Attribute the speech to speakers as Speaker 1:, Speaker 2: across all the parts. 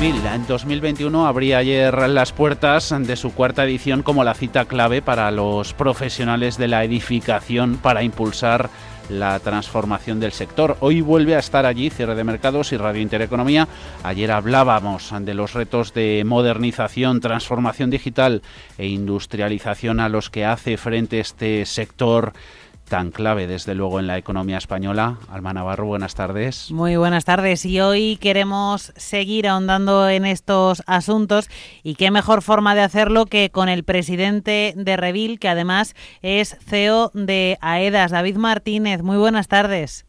Speaker 1: Revil en 2021 abría ayer las puertas de su cuarta edición como la cita clave para los profesionales de la edificación para impulsar la transformación del sector. Hoy vuelve a estar allí Cierre de Mercados y Radio Intereconomía. Ayer hablábamos de los retos de modernización, transformación digital e industrialización a los que hace frente este sector tan clave, desde luego, en la economía española. Alma Navarro, buenas tardes.
Speaker 2: Muy buenas tardes. Y hoy queremos seguir ahondando en estos asuntos. Y qué mejor forma de hacerlo que con el presidente de Revil, que además es CEO de AEDAS, David Martínez. Muy buenas tardes.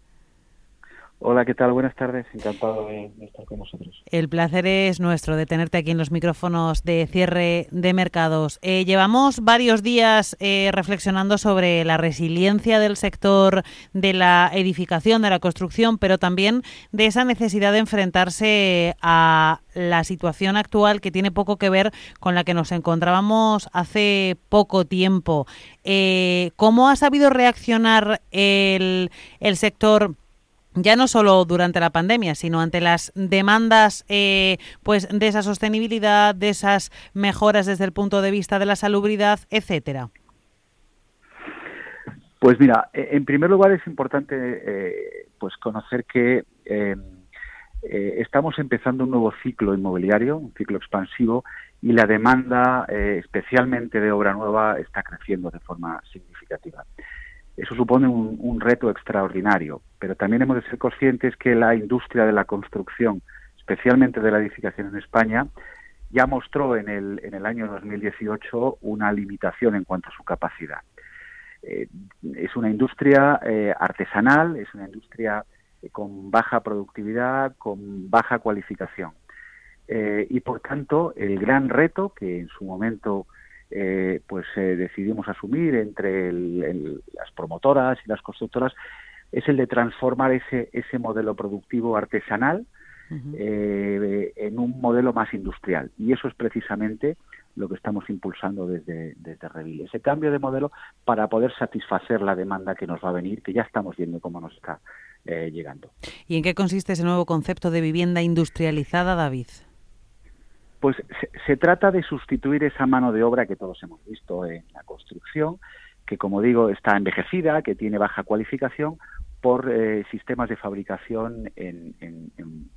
Speaker 3: Hola, ¿qué tal? Buenas tardes. Encantado de estar con vosotros.
Speaker 2: El placer es nuestro de tenerte aquí en los micrófonos de cierre de mercados. Eh, llevamos varios días eh, reflexionando sobre la resiliencia del sector de la edificación, de la construcción, pero también de esa necesidad de enfrentarse a la situación actual que tiene poco que ver con la que nos encontrábamos hace poco tiempo. Eh, ¿Cómo ha sabido reaccionar el, el sector? Ya no solo durante la pandemia, sino ante las demandas eh, pues de esa sostenibilidad, de esas mejoras desde el punto de vista de la salubridad, etcétera?
Speaker 3: Pues mira, e, en primer lugar es importante eh, pues conocer que em, eh, estamos empezando un nuevo ciclo inmobiliario, un ciclo expansivo, y la demanda, especialmente de obra nueva, está creciendo de forma significativa. Eso supone un, reto extraordinario, pero también hemos de ser conscientes que la industria de la construcción, especialmente de la edificación en España, ya mostró en el, año 2018 una limitación en cuanto a su capacidad. Eh, es una industria eh, artesanal, es una industria eh, con baja productividad, con baja cualificación. y por tanto, el gran reto que en su momento eh, pues eh, decidimos asumir entre las promotoras y las constructoras es el de transformar ese, ese modelo productivo artesanal eh, en un modelo más industrial. Y eso es precisamente lo que estamos impulsando desde, desde Revil. Ese cambio de modelo para poder satisfacer la demanda que nos va a venir, que ya estamos viendo cómo nos está llegando.
Speaker 2: ¿Y en qué consiste ese nuevo concepto de vivienda industrializada, David?
Speaker 3: Pues se, trata de sustituir esa mano de obra que todos hemos visto en la construcción, que como digo está envejecida, que tiene baja cualificación, por eh, sistemas de fabricación en,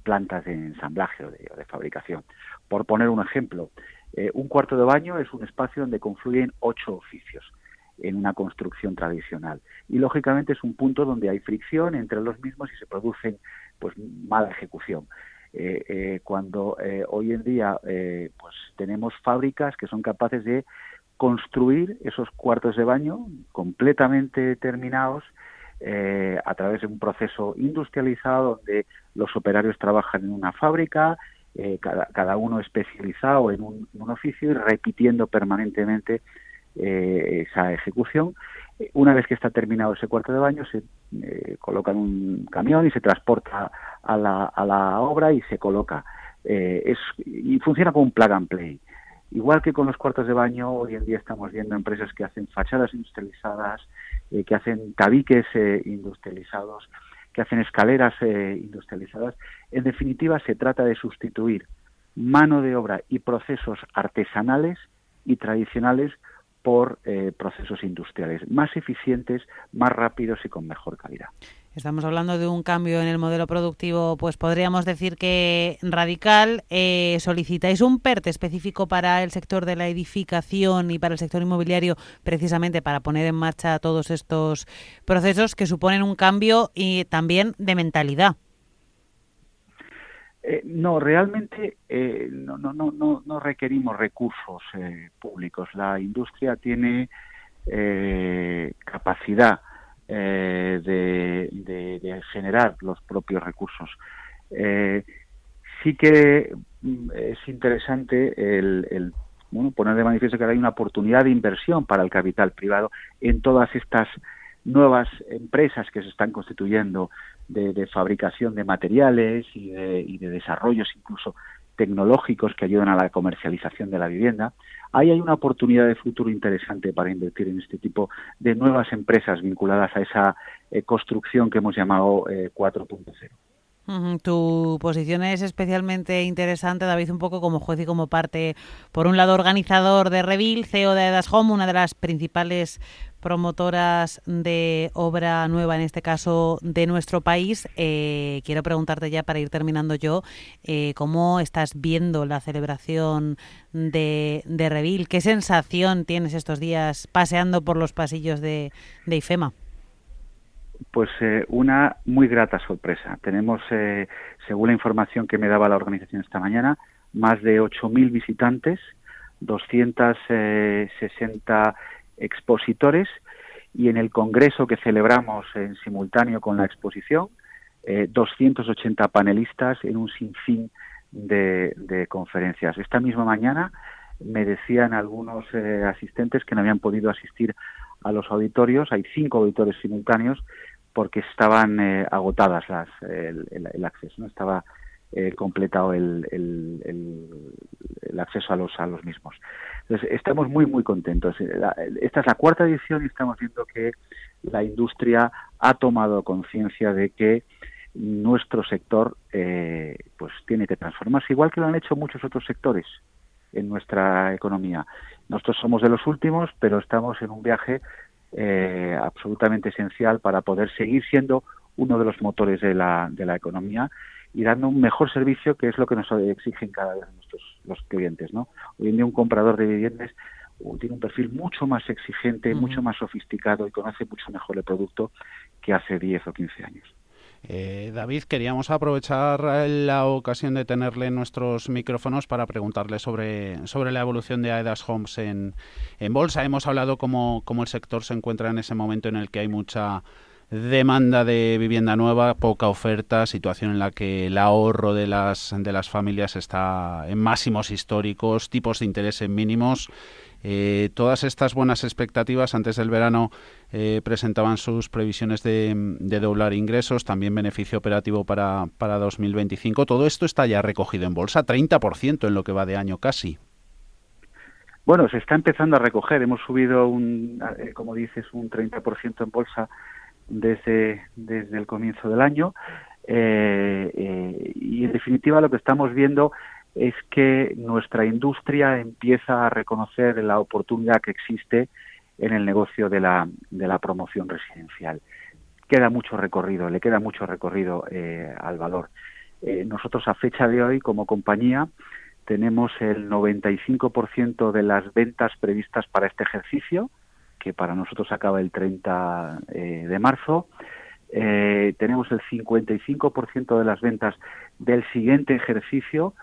Speaker 3: plantas de ensamblaje o de, fabricación. Por poner un ejemplo, eh, un cuarto de baño es un espacio donde confluyen ocho oficios en una construcción tradicional y lógicamente es un punto donde hay fricción entre los mismos y se producen pues mala ejecución. Eh, eh, cuando eh, hoy en día pues tenemos fábricas que son capaces de construir esos cuartos de baño completamente terminados a través de un proceso industrializado donde los operarios trabajan en una fábrica, cada, uno especializado en un, oficio y repitiendo permanentemente esa ejecución. Una vez que está terminado ese cuarto de baño, se coloca en un camión y se transporta a la, a la obra y se coloca. Eh, es, y funciona como un plug and play. Igual que con los cuartos de baño, hoy en día estamos viendo empresas que hacen fachadas industrializadas, eh, que hacen tabiques eh, industrializados, que hacen escaleras industrializadas. En definitiva, se trata de sustituir mano de obra y procesos artesanales y tradicionales por procesos industriales más eficientes, más rápidos y con mejor calidad.
Speaker 2: Estamos hablando de un cambio en el modelo productivo, pues podríamos decir que radical. Eh, solicitáis un PERT específico para el sector de la edificación y para el sector inmobiliario, precisamente para poner en marcha todos estos procesos que suponen un cambio y también de mentalidad.
Speaker 3: Eh, no, realmente eh, no, no, no, no, requerimos recursos públicos. La industria tiene capacidad eh, de, generar los propios recursos. Eh, sí que mm, es interesante el, poner de manifiesto que hay una oportunidad de inversión para el capital privado en todas estas nuevas empresas que se están constituyendo de, fabricación de materiales y de, desarrollos incluso tecnológicos que ayudan a la comercialización de la vivienda, ahí hay una oportunidad de futuro interesante para invertir en este tipo de nuevas empresas vinculadas a esa eh, construcción que hemos llamado 4.0.
Speaker 2: Tu posición es especialmente interesante, David, un poco como juez y como parte, por un lado, organizador de Revil, CEO de Edas Home, una de las principales promotoras de obra nueva, en este caso de nuestro país. Eh, quiero preguntarte ya para ir terminando yo, eh, ¿cómo estás viendo la celebración de, Revil? ¿Qué sensación tienes estos días paseando por los pasillos de IFEMA?
Speaker 3: Pues eh, una muy grata sorpresa. Tenemos, eh, según la información que me daba la organización esta mañana, más de 8.000 visitantes, 260 eh, expositores y en el congreso que celebramos en simultáneo con la exposición, 280 panelistas en un sinfín de, de, conferencias. Esta misma mañana me decían algunos asistentes que no habían podido asistir a los auditorios. Hay cinco auditorios simultáneos porque estaban eh, agotadas las, el, acceso, no estaba eh, completado el, el, acceso a los, a los mismos. Entonces, estamos muy, muy contentos. esta es la cuarta edición y estamos viendo que la industria ha tomado conciencia de que nuestro sector eh, pues tiene que transformarse, igual que lo han hecho muchos otros sectores en nuestra economía. Nosotros somos de los últimos, pero estamos en un viaje eh, absolutamente esencial para poder seguir siendo uno de los motores de la, de la economía y dando un mejor servicio que es lo que nos exigen cada vez nuestros los clientes no hoy en día un comprador de viviendas tiene un perfil mucho más exigente mucho más sofisticado y conoce mucho mejor el producto que hace 10 o 15 años
Speaker 1: eh, David, queríamos aprovechar la ocasión de tenerle en nuestros micrófonos para preguntarle sobre, sobre la evolución de Aedas Homes en, en bolsa. Hemos hablado cómo, cómo el sector se encuentra en ese momento en el que hay mucha demanda de vivienda nueva, poca oferta, situación en la que el ahorro de las, de las familias está en máximos históricos, tipos de interés en mínimos eh, todas estas buenas expectativas antes del verano eh, presentaban sus previsiones de, doblar ingresos, también beneficio operativo para, para 2025. Todo esto está ya recogido en bolsa, 30% en lo que va de año casi.
Speaker 3: Bueno, se está empezando a recoger. Hemos subido, un, eh, como dices, un 30% en bolsa desde, desde el comienzo del año. y en definitiva lo que estamos viendo es que nuestra industria empieza a reconocer la oportunidad que existe en el negocio de la, de la promoción residencial. Queda mucho recorrido, le queda mucho recorrido eh, al valor. Eh, nosotros a fecha de hoy, como compañía, tenemos el 95% de las ventas previstas para este ejercicio, que para nosotros acaba el 30 eh, de marzo. tenemos el 55% de las ventas del siguiente ejercicio,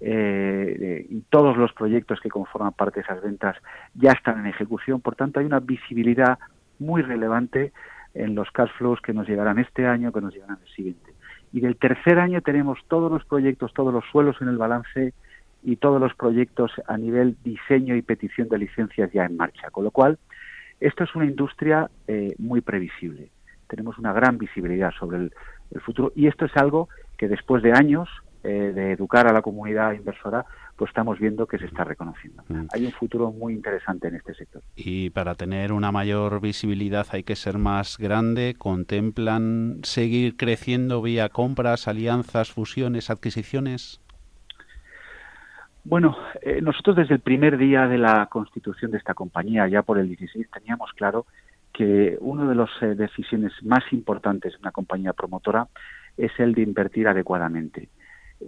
Speaker 3: eh, y todos los proyectos que conforman parte de esas ventas ya están en ejecución. Por tanto, hay una visibilidad muy relevante en los cash flows que nos llegarán este año, que nos llegarán el siguiente. Y del tercer año tenemos todos los proyectos, todos los suelos en el balance y todos los proyectos a nivel diseño y petición de licencias ya en marcha. Con lo cual, esto es una industria eh, muy previsible. Tenemos una gran visibilidad sobre el futuro y esto es algo que después de años eh, de educar a la comunidad inversora, pues estamos viendo que se está reconociendo. Mm. Hay un futuro muy interesante en este sector.
Speaker 1: Y para tener una mayor visibilidad hay que ser más grande. ¿Contemplan seguir creciendo vía compras, alianzas, fusiones, adquisiciones?
Speaker 3: Bueno, eh, nosotros desde el primer día de la constitución de esta compañía, ya por el 16, teníamos claro que una de las eh, decisiones más importantes de una compañía promotora es el de invertir adecuadamente.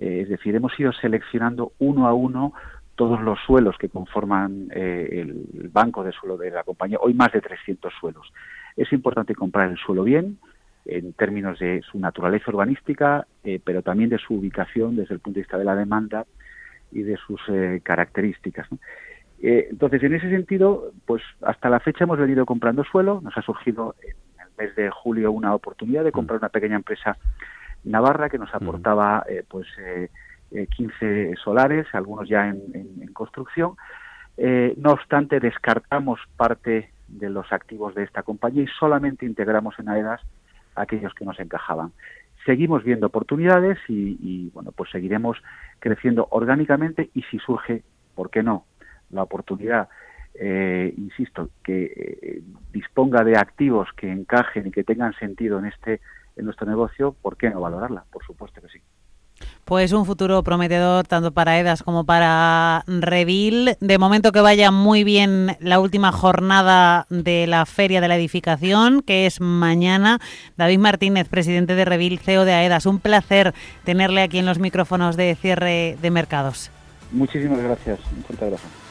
Speaker 3: Eh, es decir, hemos ido seleccionando uno a uno todos los suelos que conforman eh, el banco de suelo de la compañía, hoy más de 300 suelos. Es importante comprar el suelo bien, en términos de su naturaleza urbanística, eh, pero también de su ubicación desde el punto de vista de la demanda y de sus características. entonces, en ese sentido, pues hasta la fecha hemos venido comprando suelo. Nos ha surgido en el mes de julio una oportunidad de comprar una pequeña empresa Navarra, que nos aportaba eh, pues eh, 15 eh, solares, algunos ya en, construcción. Eh, no obstante, descartamos parte de los activos de esta compañía y solamente integramos en AEDAS aquellos que nos encajaban. Seguimos viendo oportunidades y, bueno, pues seguiremos creciendo orgánicamente y si surge, ¿por qué no? La oportunidad insisto, que disponga de activos que encajen y que tengan sentido en este en nuestro negocio, ¿por qué no valorarla? Por supuesto que
Speaker 2: Pues un futuro prometedor tanto para EDAS como para Revil. De momento que vaya muy bien la última jornada de la Feria de la Edificación, que es mañana. David Martínez, presidente de Revil, CEO de AEDAS. Un placer tenerle aquí en los micrófonos de cierre de mercados.
Speaker 3: Muchísimas gracias. Un fuerte abrazo.